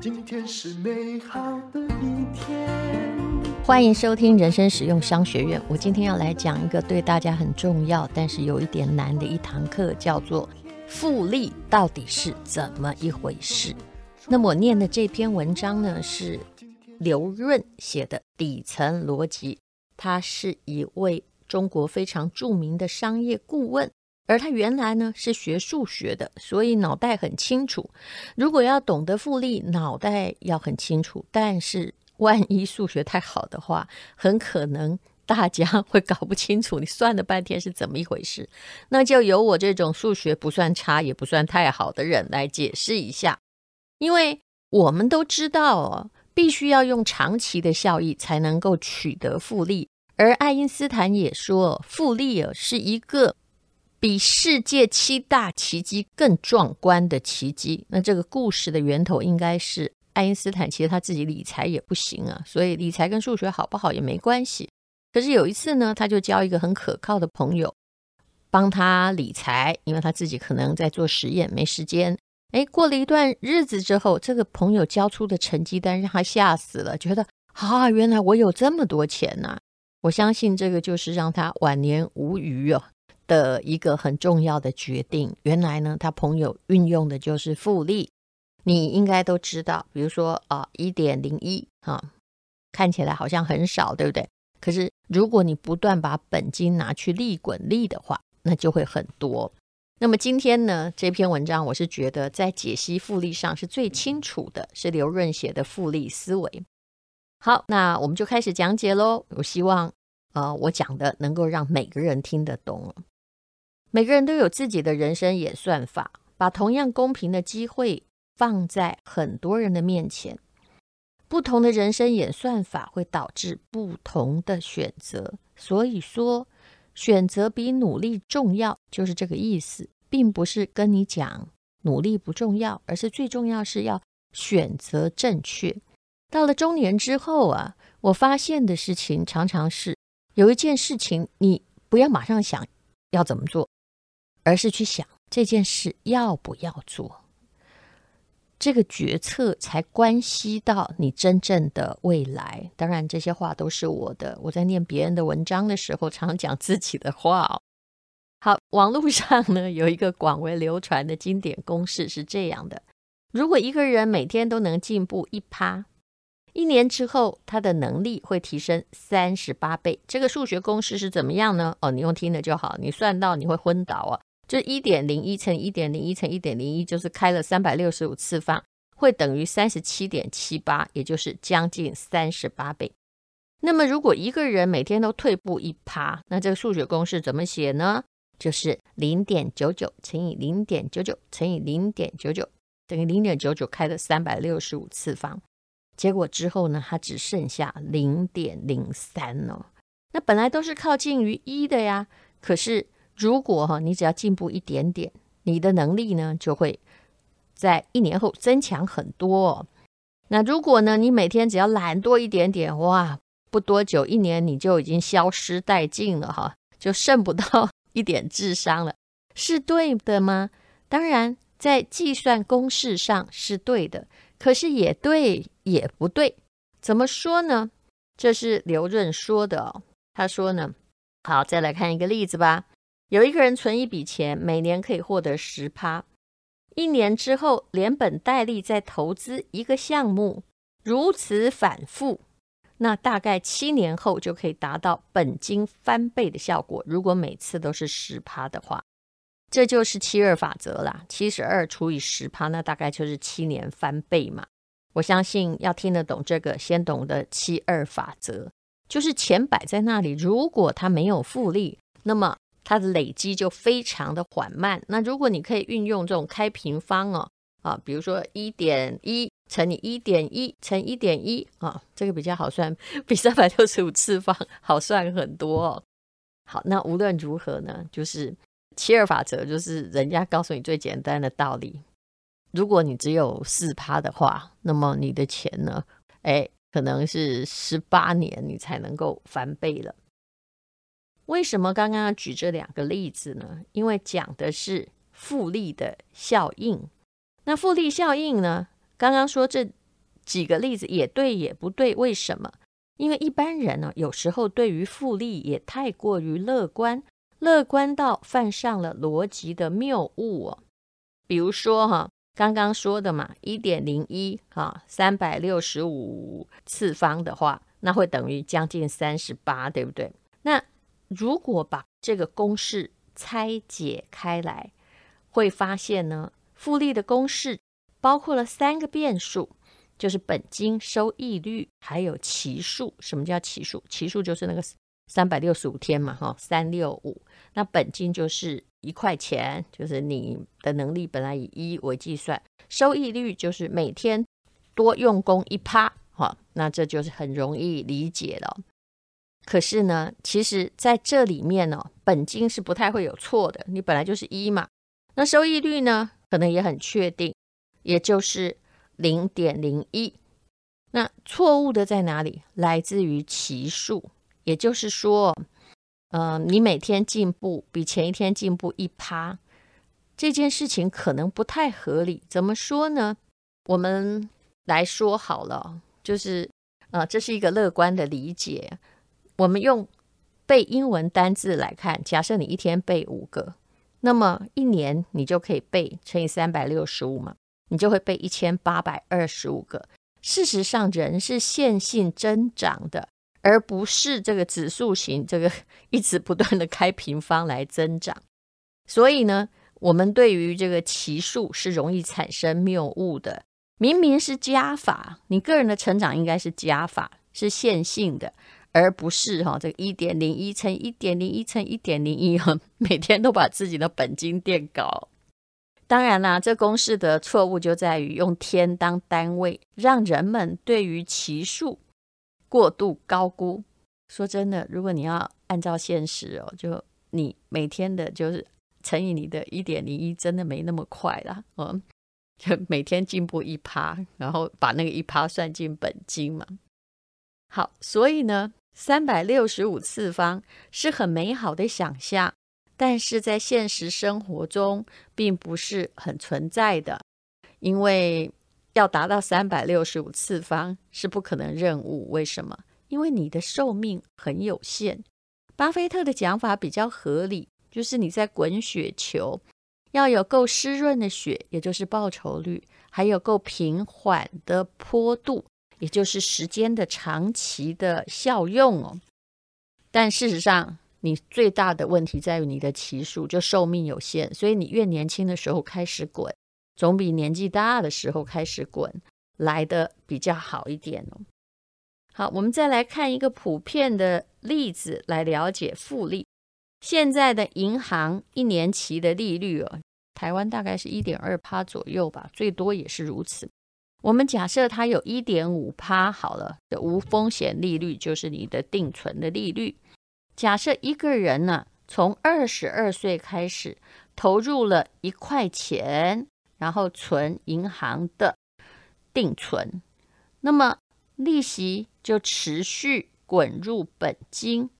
今天是美好的一天。欢迎收听人生实用商学院。我今天要来讲一个对大家很重要，但是有一点难的一堂课，叫做复利到底是怎么一回事。那么我念的这篇文章呢，是刘润写的《底层逻辑》，他是一位中国非常著名的商业顾问。而他原来呢是学数学的，所以脑袋很清楚。如果要懂得复利，脑袋要很清楚。但是万一数学太好的话，很可能大家 会搞不清楚你算了半天是怎么一回事。那就由我这种数学不算差也不算太好的人来解释一下。因为我们都知道哦，必须要用长期的效益才能够取得复利。而爱因斯坦也说，复利啊是一个。比世界七大奇迹更壮观的奇迹。那这个故事的源头应该是爱因斯坦，其实他自己理财也不行啊，所以理财跟数学好不好也没关系。可是有一次呢，他就交一个很可靠的朋友帮他理财，因为他自己可能在做实验没时间。哎，过了一段日子之后，这个朋友交出的成绩单让他吓死了，觉得啊，原来我有这么多钱呐！我相信这个就是让他晚年无虞哦。的一个很重要的决定，原来呢，他朋友运用的就是复利。你应该都知道，比如说啊，一点零一啊，看起来好像很少，对不对？可是如果你不断把本金拿去利滚利的话，那就会很多。那么今天呢，这篇文章我是觉得在解析复利上是最清楚的，是刘润写的《复利思维》。好，那我们就开始讲解喽。我希望呃，我讲的能够让每个人听得懂。每个人都有自己的人生演算法，把同样公平的机会放在很多人的面前，不同的人生演算法会导致不同的选择。所以说，选择比努力重要，就是这个意思，并不是跟你讲努力不重要，而是最重要是要选择正确。到了中年之后啊，我发现的事情常常是有一件事情，你不要马上想要怎么做。而是去想这件事要不要做，这个决策才关系到你真正的未来。当然，这些话都是我的，我在念别人的文章的时候，常讲自己的话哦。好，网络上呢有一个广为流传的经典公式是这样的：如果一个人每天都能进步一趴，一年之后他的能力会提升三十八倍。这个数学公式是怎么样呢？哦，你用听的就好，你算到你会昏倒啊。就一点零一乘一点零一乘一点零一，就是开了三百六十五次方，会等于三十七点七八，也就是将近三十八倍。那么，如果一个人每天都退步一趴，那这个数学公式怎么写呢？就是零点九九乘以零点九九乘以零点九九，等于零点九九开了三百六十五次方。结果之后呢，它只剩下零点零三了。那本来都是靠近于一的呀，可是。如果哈，你只要进步一点点，你的能力呢就会在一年后增强很多哦。那如果呢，你每天只要懒惰一点点，哇，不多久一年你就已经消失殆尽了哈，就剩不到一点智商了，是对的吗？当然，在计算公式上是对的，可是也对也不对。怎么说呢？这是刘润说的哦。他说呢，好，再来看一个例子吧。有一个人存一笔钱，每年可以获得十趴，一年之后连本带利再投资一个项目，如此反复，那大概七年后就可以达到本金翻倍的效果。如果每次都是十趴的话，这就是七二法则啦。七十二除以十趴，那大概就是七年翻倍嘛。我相信要听得懂这个，先懂得七二法则，就是钱摆在那里，如果它没有复利，那么它的累积就非常的缓慢。那如果你可以运用这种开平方哦，啊，比如说一点一乘以一点一乘一点一啊，这个比较好算，比三百六十五次方好算很多哦。好，那无论如何呢，就是七二法则，就是人家告诉你最简单的道理。如果你只有四趴的话，那么你的钱呢，哎，可能是十八年你才能够翻倍了。为什么刚刚举这两个例子呢？因为讲的是复利的效应。那复利效应呢？刚刚说这几个例子也对也不对，为什么？因为一般人呢，有时候对于复利也太过于乐观，乐观到犯上了逻辑的谬误哦。比如说哈，刚刚说的嘛，一点零一哈，三百六十五次方的话，那会等于将近三十八，对不对？那如果把这个公式拆解开来，会发现呢，复利的公式包括了三个变数，就是本金、收益率还有期数。什么叫期数？期数就是那个三百六十五天嘛，哈，三六五。那本金就是一块钱，就是你的能力本来以一为计算。收益率就是每天多用功一趴，哈，那这就是很容易理解了。可是呢，其实在这里面呢，本金是不太会有错的，你本来就是一嘛。那收益率呢，可能也很确定，也就是零点零一。那错误的在哪里？来自于期数，也就是说，嗯、呃，你每天进步比前一天进步一趴，这件事情可能不太合理。怎么说呢？我们来说好了，就是啊、这是一个乐观的理解。我们用背英文单字来看，假设你一天背五个，那么一年你就可以背乘以三百六十五嘛，你就会背一千八百二十五个。事实上，人是线性增长的，而不是这个指数型，这个一直不断的开平方来增长。所以呢，我们对于这个奇数是容易产生谬误的。明明是加法，你个人的成长应该是加法，是线性的。而不是哈，这个一点零一乘一点零一乘一点零一，每天都把自己的本金垫高。当然啦，这公式的错误就在于用天当单位，让人们对于期数过度高估。说真的，如果你要按照现实哦，就你每天的就是乘以你的一点零一，真的没那么快啦。嗯，就每天进步一趴，然后把那个一趴算进本金嘛。好，所以呢，三百六十五次方是很美好的想象，但是在现实生活中并不是很存在的，因为要达到三百六十五次方是不可能任务。为什么？因为你的寿命很有限。巴菲特的讲法比较合理，就是你在滚雪球，要有够湿润的雪，也就是报酬率，还有够平缓的坡度。也就是时间的长期的效用哦，但事实上，你最大的问题在于你的期数，就寿命有限，所以你越年轻的时候开始滚，总比年纪大的时候开始滚来得比较好一点哦。好，我们再来看一个普遍的例子来了解复利。现在的银行一年期的利率哦，台湾大概是一点二趴左右吧，最多也是如此。我们假设它有一点五趴好了，的无风险利率就是你的定存的利率。假设一个人呢，从二十二岁开始投入了一块钱，然后存银行的定存，那么利息就持续滚入本金，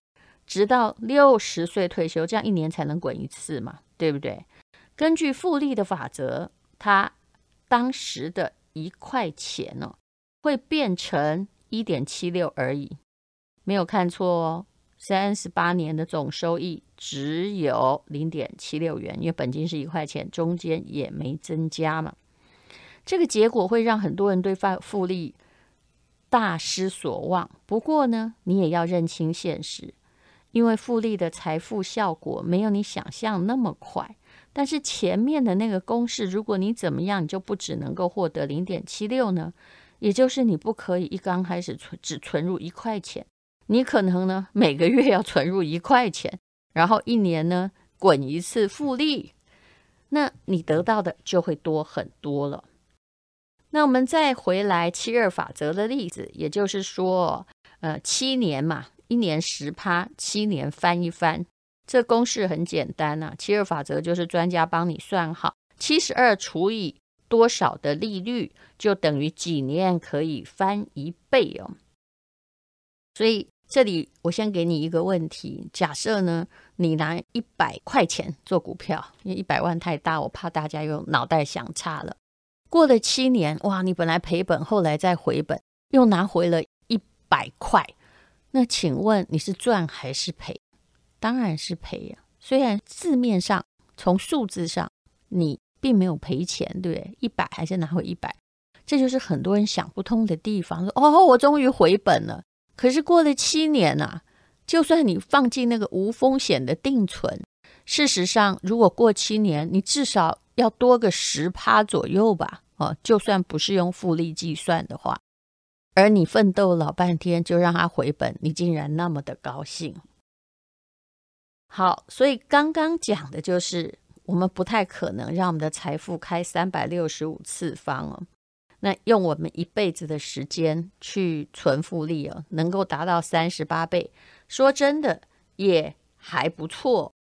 直到六十岁退休，这样一年才能滚一次嘛，对不对？根据复利的法则，他当时的。一块钱哦，会变成一点七六而已，没有看错哦。三十八年的总收益只有零点七六元，因为本金是一块钱，中间也没增加嘛。这个结果会让很多人对复利大失所望。不过呢，你也要认清现实，因为复利的财富效果没有你想象那么快。但是前面的那个公式，如果你怎么样，你就不只能够获得零点七六呢？也就是你不可以一刚开始存只存入一块钱，你可能呢每个月要存入一块钱，然后一年呢滚一次复利，那你得到的就会多很多了。那我们再回来七二法则的例子，也就是说，呃，七年嘛，一年十趴，七年翻一番。这公式很简单呐、啊，七二法则就是专家帮你算好，七十二除以多少的利率，就等于几年可以翻一倍哦。所以这里我先给你一个问题：假设呢，你拿一百块钱做股票，因为一百万太大，我怕大家又脑袋想差了。过了七年，哇，你本来赔本，后来再回本，又拿回了一百块。那请问你是赚还是赔？当然是赔呀。虽然字面上从数字上你并没有赔钱，对不对？一百还是拿回一百，这就是很多人想不通的地方。说哦，我终于回本了。可是过了七年啊，就算你放进那个无风险的定存，事实上，如果过七年，你至少要多个十趴左右吧？哦，就算不是用复利计算的话，而你奋斗老半天就让他回本，你竟然那么的高兴。好，所以刚刚讲的就是，我们不太可能让我们的财富开三百六十五次方哦。那用我们一辈子的时间去存复利哦，能够达到三十八倍，说真的也还不错。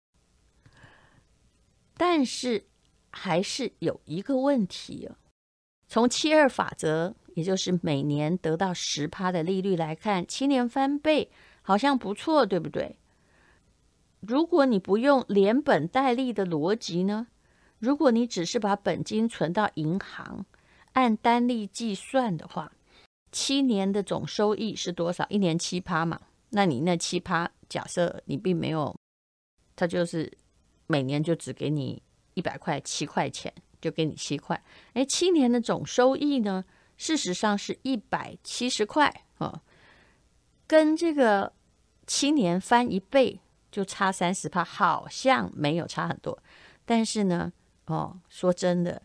但是还是有一个问题哦，从七二法则，也就是每年得到十趴的利率来看，七年翻倍好像不错，对不对？如果你不用连本带利的逻辑呢？如果你只是把本金存到银行，按单利计算的话，七年的总收益是多少？一年七趴嘛。那你那七趴，假设你并没有，他就是每年就只给你一百块，七块钱就给你七块。哎，七年的总收益呢？事实上是一百七十块哦，跟这个七年翻一倍就差三十趴，好像没有差很多。但是呢，哦，说真的。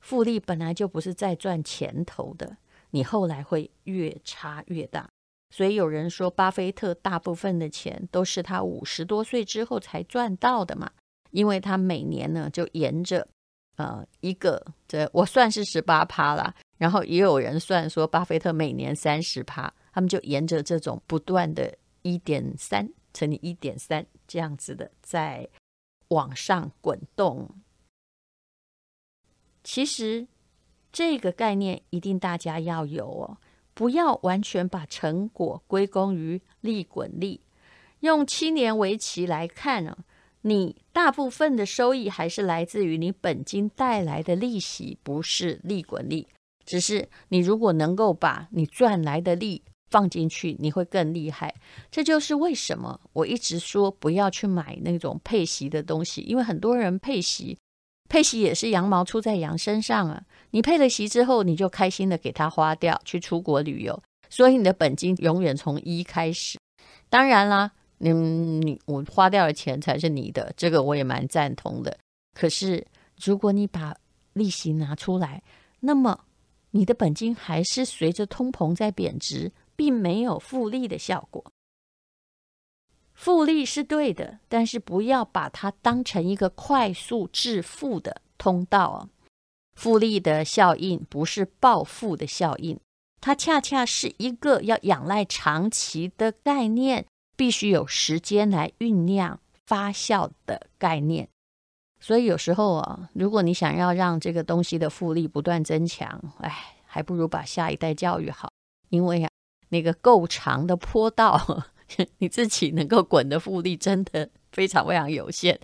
复利本来就不是在赚钱头的，你后来会越差越大。所以有人说，巴菲特大部分的钱都是他五十多岁之后才赚到的嘛，因为他每年呢就沿着呃一个这我算是十八趴啦，然后也有人算说巴菲特每年三十趴，他们就沿着这种不断的一点三乘以一点三这样子的在往上滚动。其实这个概念一定大家要有哦，不要完全把成果归功于利滚利。用七年为期来看呢，你大部分的收益还是来自于你本金带来的利息，不是利滚利。只是你如果能够把你赚来的利放进去，你会更厉害。这就是为什么我一直说不要去买那种配息的东西，因为很多人配息。配息也是羊毛出在羊身上啊！你配了息之后，你就开心的给他花掉，去出国旅游，所以你的本金永远从一开始。当然啦，你你我花掉的钱才是你的，这个我也蛮赞同的。可是如果你把利息拿出来，那么你的本金还是随着通膨在贬值，并没有复利的效果。复利是对的，但是不要把它当成一个快速致富的通道啊！复利的效应不是暴富的效应，它恰恰是一个要仰赖长期的概念，必须有时间来酝酿发酵的概念。所以有时候啊，如果你想要让这个东西的复利不断增强，哎，还不如把下一代教育好，因为啊，那个够长的坡道。你自己能够滚的复利真的非常非常有限。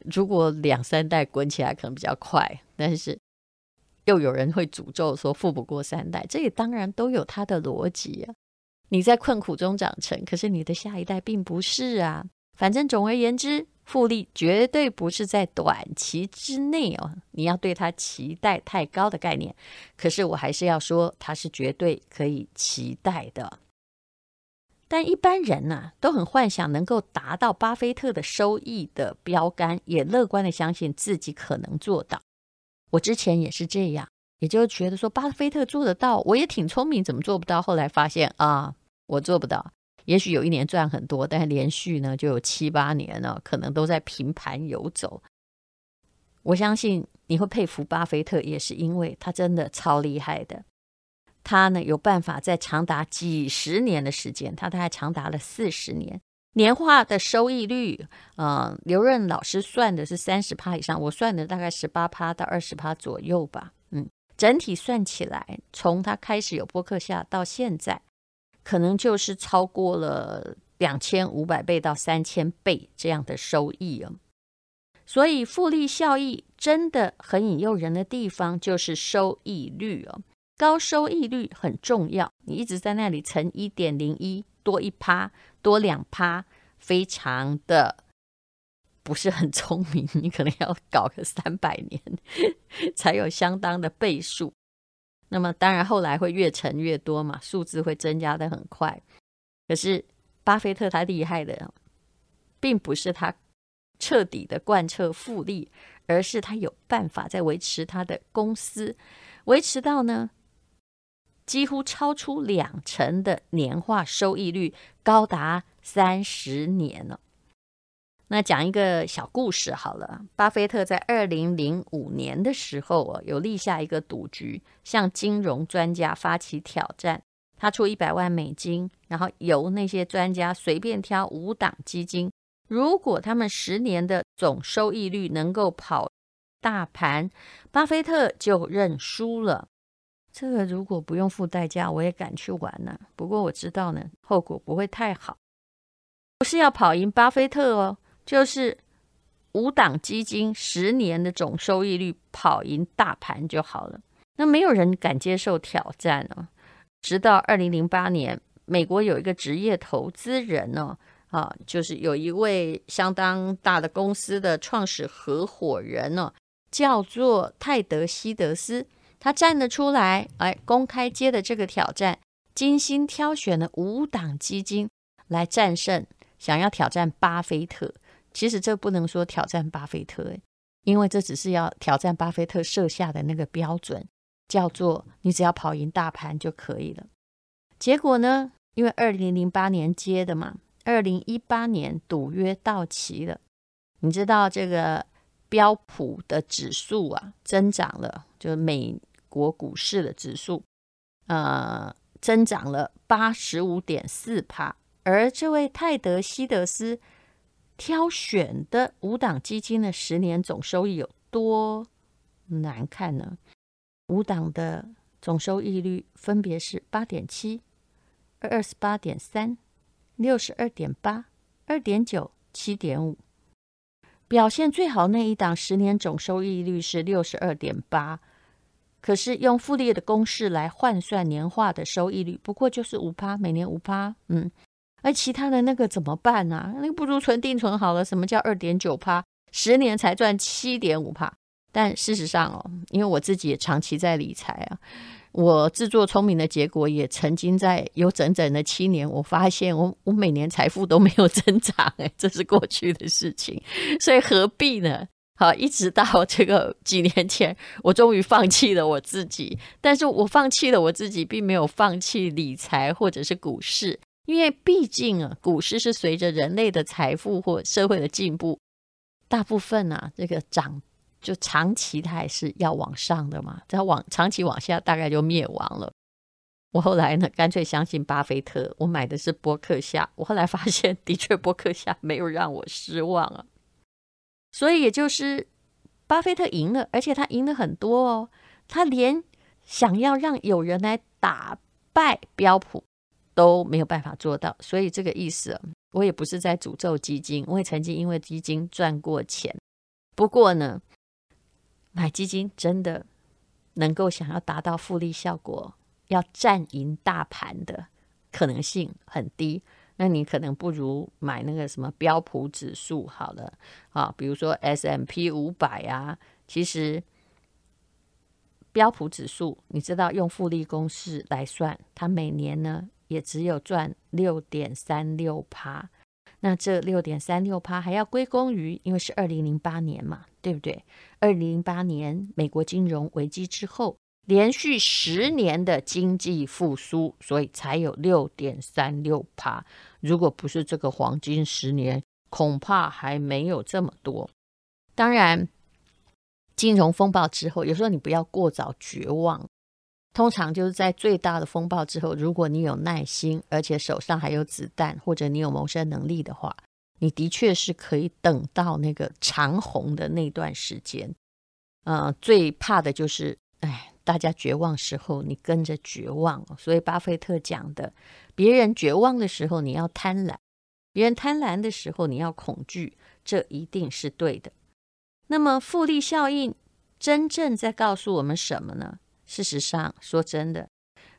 如果两三代滚起来可能比较快，但是又有人会诅咒说富不过三代，这也当然都有它的逻辑啊。你在困苦中长成，可是你的下一代并不是啊。反正总而言之，复利绝对不是在短期之内哦，你要对它期待太高的概念。可是我还是要说，它是绝对可以期待的。但一般人呢、都很幻想能够达到巴菲特的收益的标杆，也乐观的相信自己可能做到。我之前也是这样，也就觉得说巴菲特做得到，我也挺聪明，怎么做不到？后来发现啊，我做不到。也许有一年赚很多，但是连续呢就有七八年呢，可能都在平盘游走。我相信你会佩服巴菲特，也是因为他真的超厉害的。他呢有办法在长达几十年的时间，他大概长达了四十年，年化的收益率，呃，刘润老师算的是三十趴以上，我算的大概十八趴到二十趴左右吧。嗯，整体算起来，从他开始有播客下到现在，可能就是超过了两千五百倍到三千倍这样的收益哦。所以复利效益真的很引诱人的地方就是收益率哦，高收益率很重要。你一直在那里乘一点零一，多一趴，多两趴，非常的不是很聪明。你可能要搞个三百年 才有相当的倍数。那么当然后来会越乘越多嘛，数字会增加的很快。可是巴菲特他厉害的，并不是他。彻底的贯彻复利，而是他有办法在维持他的公司，维持到呢几乎超出两成的年化收益率，高达三十年了。那讲一个小故事好了，巴菲特在二零零五年的时候啊，有立下一个赌局，向金融专家发起挑战，他出一百万美金，然后由那些专家随便挑五档基金。如果他们十年的总收益率能够跑大盘，巴菲特就认输了。这个如果不用付代价，我也敢去玩呢。不过我知道呢，后果不会太好。不是要跑赢巴菲特哦，就是五档基金十年的总收益率跑赢大盘就好了。那没有人敢接受挑战哦。直到二零零八年，美国有一个职业投资人哦。啊，就是有一位相当大的公司的创始合伙人呢，叫做泰德希德斯，他站了出来，哎，公开接的这个挑战，精心挑选了五档基金来战胜，想要挑战巴菲特。其实这不能说挑战巴菲特，因为这只是要挑战巴菲特设下的那个标准，叫做你只要跑赢大盘就可以了。结果呢，因为二零零八年接的嘛。二零一八年赌约到期了，你知道这个标普的指数啊增长了，就是美国股市的指数，呃，增长了八十五点四帕。而这位泰德希德斯挑选的五档基金的十年总收益有多难看呢？五档的总收益率分别是八点七、二十八点三。六十二点八、二点九、七点五，表现最好那一档十年总收益率是六十二点八，可是用复利的公式来换算年化的收益率，不过就是五趴，每年五趴。嗯，而其他的那个怎么办呢、那个不如存定存好了。什么叫二点九趴？十年才赚七点五趴？但事实上哦，因为我自己也长期在理财啊。我自作聪明的结果，也曾经在有整整的七年，我发现我我每年财富都没有增长，哎，这是过去的事情，所以何必呢？好，一直到这个几年前，我终于放弃了我自己，但是我放弃了我自己，并没有放弃理财或者是股市，因为毕竟啊，股市是随着人类的财富或社会的进步，大部分啊，这个涨。就长期它还是要往上的嘛，再往长期往下大概就灭亡了。我后来呢，干脆相信巴菲特，我买的是波克夏。我后来发现，的确波克夏没有让我失望啊。所以也就是巴菲特赢了，而且他赢了很多哦。他连想要让有人来打败标普都没有办法做到。所以这个意思，我也不是在诅咒基金，我也曾经因为基金赚过钱。不过呢。买基金真的能够想要达到复利效果，要战赢大盘的可能性很低。那你可能不如买那个什么标普指数好了啊，比如说 S M P 五百啊。其实标普指数，你知道用复利公式来算，它每年呢也只有赚六点三六趴。那这六点三六趴还要归功于，因为是二零零八年嘛，对不对？二零零八年美国金融危机之后，连续十年的经济复苏，所以才有六点三六趴。如果不是这个黄金十年，恐怕还没有这么多。当然，金融风暴之后，有时候你不要过早绝望。通常就是在最大的风暴之后，如果你有耐心，而且手上还有子弹，或者你有谋生能力的话，你的确是可以等到那个长虹的那段时间。嗯、最怕的就是，哎，大家绝望时候，你跟着绝望。所以巴菲特讲的，别人绝望的时候，你要贪婪；别人贪婪的时候，你要恐惧。这一定是对的。那么复利效应真正在告诉我们什么呢？事实上，说真的，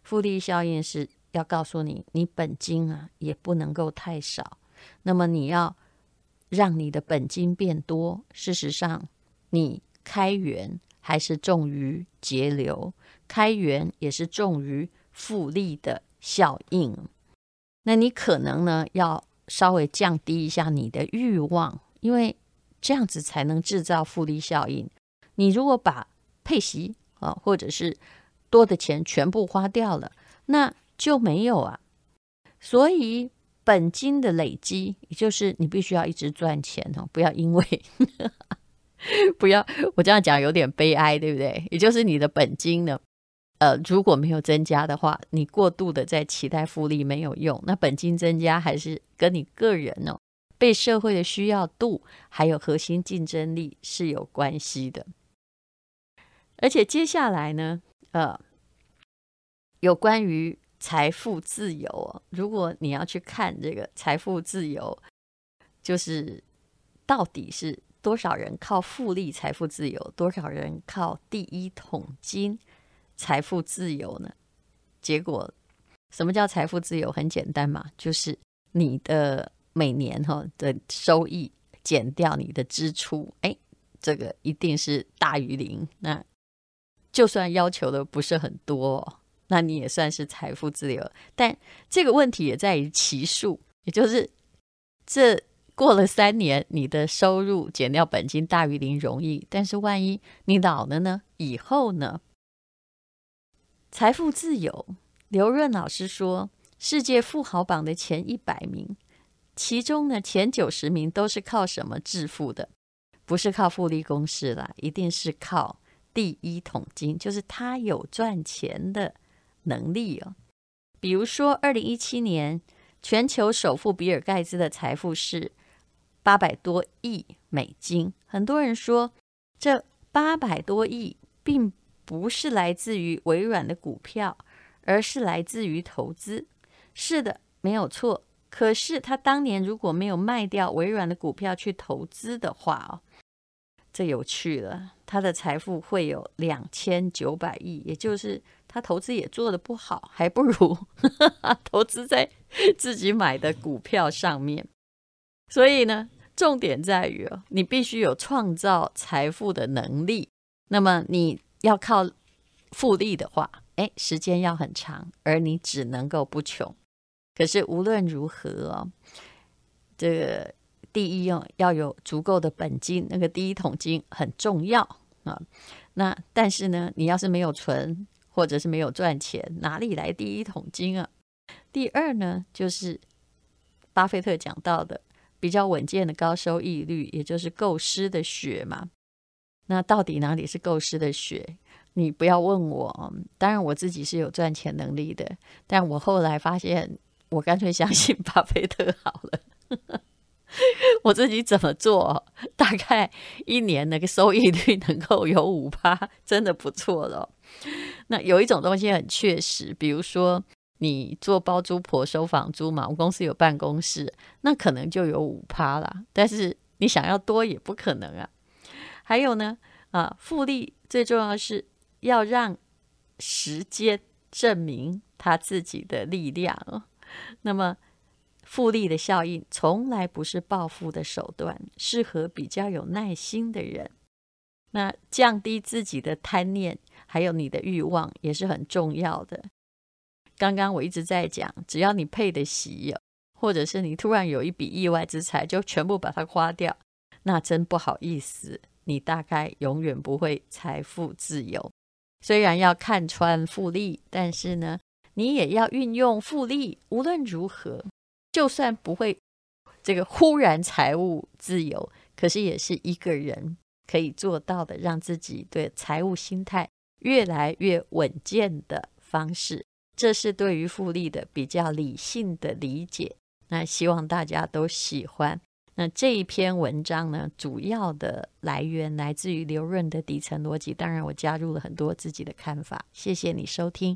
复利效应是要告诉你，你本金啊也不能够太少。那么你要让你的本金变多。事实上，你开源还是重于节流，开源也是重于复利的效应。那你可能呢要稍微降低一下你的欲望，因为这样子才能制造复利效应。你如果把配息啊，或者是多的钱全部花掉了，那就没有啊。所以本金的累积，也就是你必须要一直赚钱哦，不要因为不要我这样讲有点悲哀，对不对？也就是你的本金呢，呃，如果没有增加的话，你过度的在期待复利没有用。那本金增加还是跟你个人哦，被社会的需要度还有核心竞争力是有关系的。而且接下来呢，呃，有关于财富自由，如果你要去看这个财富自由，就是到底是多少人靠复利财富自由，多少人靠第一桶金财富自由呢？结果，什么叫财富自由？很简单嘛，就是你的每年哈的收益减掉你的支出，哎，这个一定是大于零。那就算要求的不是很多，那你也算是财富自由。但这个问题也在于期数，也就是这过了三年，你的收入减掉本金大于零容易，但是万一你老了呢？以后呢？财富自由，刘润老师说，世界富豪榜的前一百名，其中呢前九十名都是靠什么致富的？不是靠复利公式啦，一定是靠。第一桶金就是他有赚钱的能力哦。比如说，二零一七年全球首富比尔盖茨的财富是八百多亿美金。很多人说，这八百多亿并不是来自于微软的股票，而是来自于投资。是的，没有错。可是他当年如果没有卖掉微软的股票去投资的话哦。这有趣了，他的财富会有两千九百亿，也就是他投资也做得不好，还不如 投资在自己买的股票上面。所以呢，重点在于哦，你必须有创造财富的能力。那么你要靠复利的话，哎，时间要很长，而你只能够不穷。可是无论如何哦，这个。第一哦，要有足够的本金，那个第一桶金很重要啊。那但是呢，你要是没有存，或者是没有赚钱，哪里来第一桶金啊？第二呢，就是巴菲特讲到的比较稳健的高收益率，也就是够湿的血嘛。那到底哪里是够湿的血？你不要问我，当然我自己是有赚钱能力的，但我后来发现，我干脆相信巴菲特好了。我自己怎么做，大概一年那个收益率能够有五趴，真的不错了。那有一种东西很确实，比如说你做包租婆收房租嘛，我公司有办公室，那可能就有五趴啦。但是你想要多也不可能啊。还有呢，啊，复利最重要是要让时间证明他自己的力量。那么。复利的效应从来不是暴富的手段，适合比较有耐心的人。那降低自己的贪念，还有你的欲望也是很重要的。刚刚我一直在讲，只要你配得起，或者是你突然有一笔意外之财，就全部把它花掉，那真不好意思，你大概永远不会财富自由。虽然要看穿复利，但是呢，你也要运用复利。无论如何。就算不会这个忽然财务自由，可是也是一个人可以做到的，让自己对财务心态越来越稳健的方式。这是对于复利的比较理性的理解。那希望大家都喜欢。那这一篇文章呢，主要的来源来自于刘润的底层逻辑，当然我加入了很多自己的看法。谢谢你收听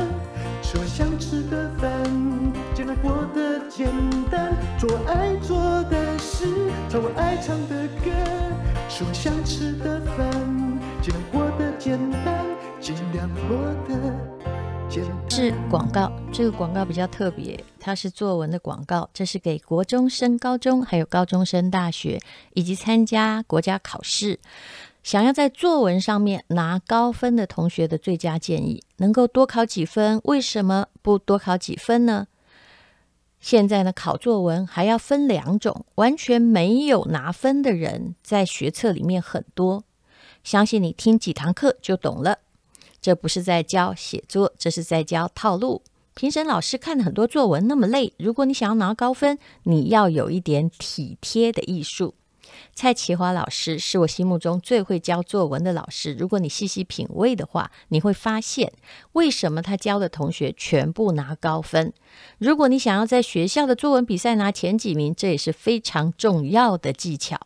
吃我想吃的饭，尽量过得简单。做爱做的事，唱我爱唱的歌，吃我想吃的饭，尽量过得简单，尽量过得简单。是广告，这个广告比较特别，它是作文的广告，这是给国中升高中，还有高中升大学，以及参加国家考试。想要在作文上面拿高分的同学的最佳建议，能够多考几分？为什么不多考几分呢？现在呢，考作文还要分两种，完全没有拿分的人在学测里面很多。相信你听几堂课就懂了。这不是在教写作，这是在教套路。评审老师看了很多作文那么累，如果你想要拿高分，你要有一点体贴的艺术。蔡奇华老师是我心目中最会教作文的老师。如果你细细品味的话，你会发现为什么他教的同学全部拿高分。如果你想要在学校的作文比赛拿前几名，这也是非常重要的技巧。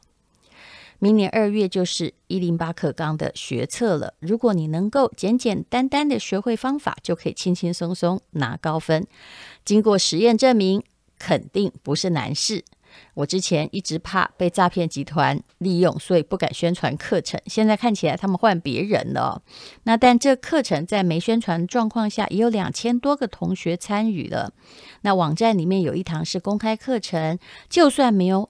明年二月就是一零八课纲的学测了。如果你能够简简单单的学会方法，就可以轻轻松松拿高分。经过实验证明，肯定不是难事。我之前一直怕被诈骗集团利用，所以不敢宣传课程。现在看起来他们换别人了。那但这课程在没宣传状况下，也有两千多个同学参与了。那网站里面有一堂是公开课程，就算没有。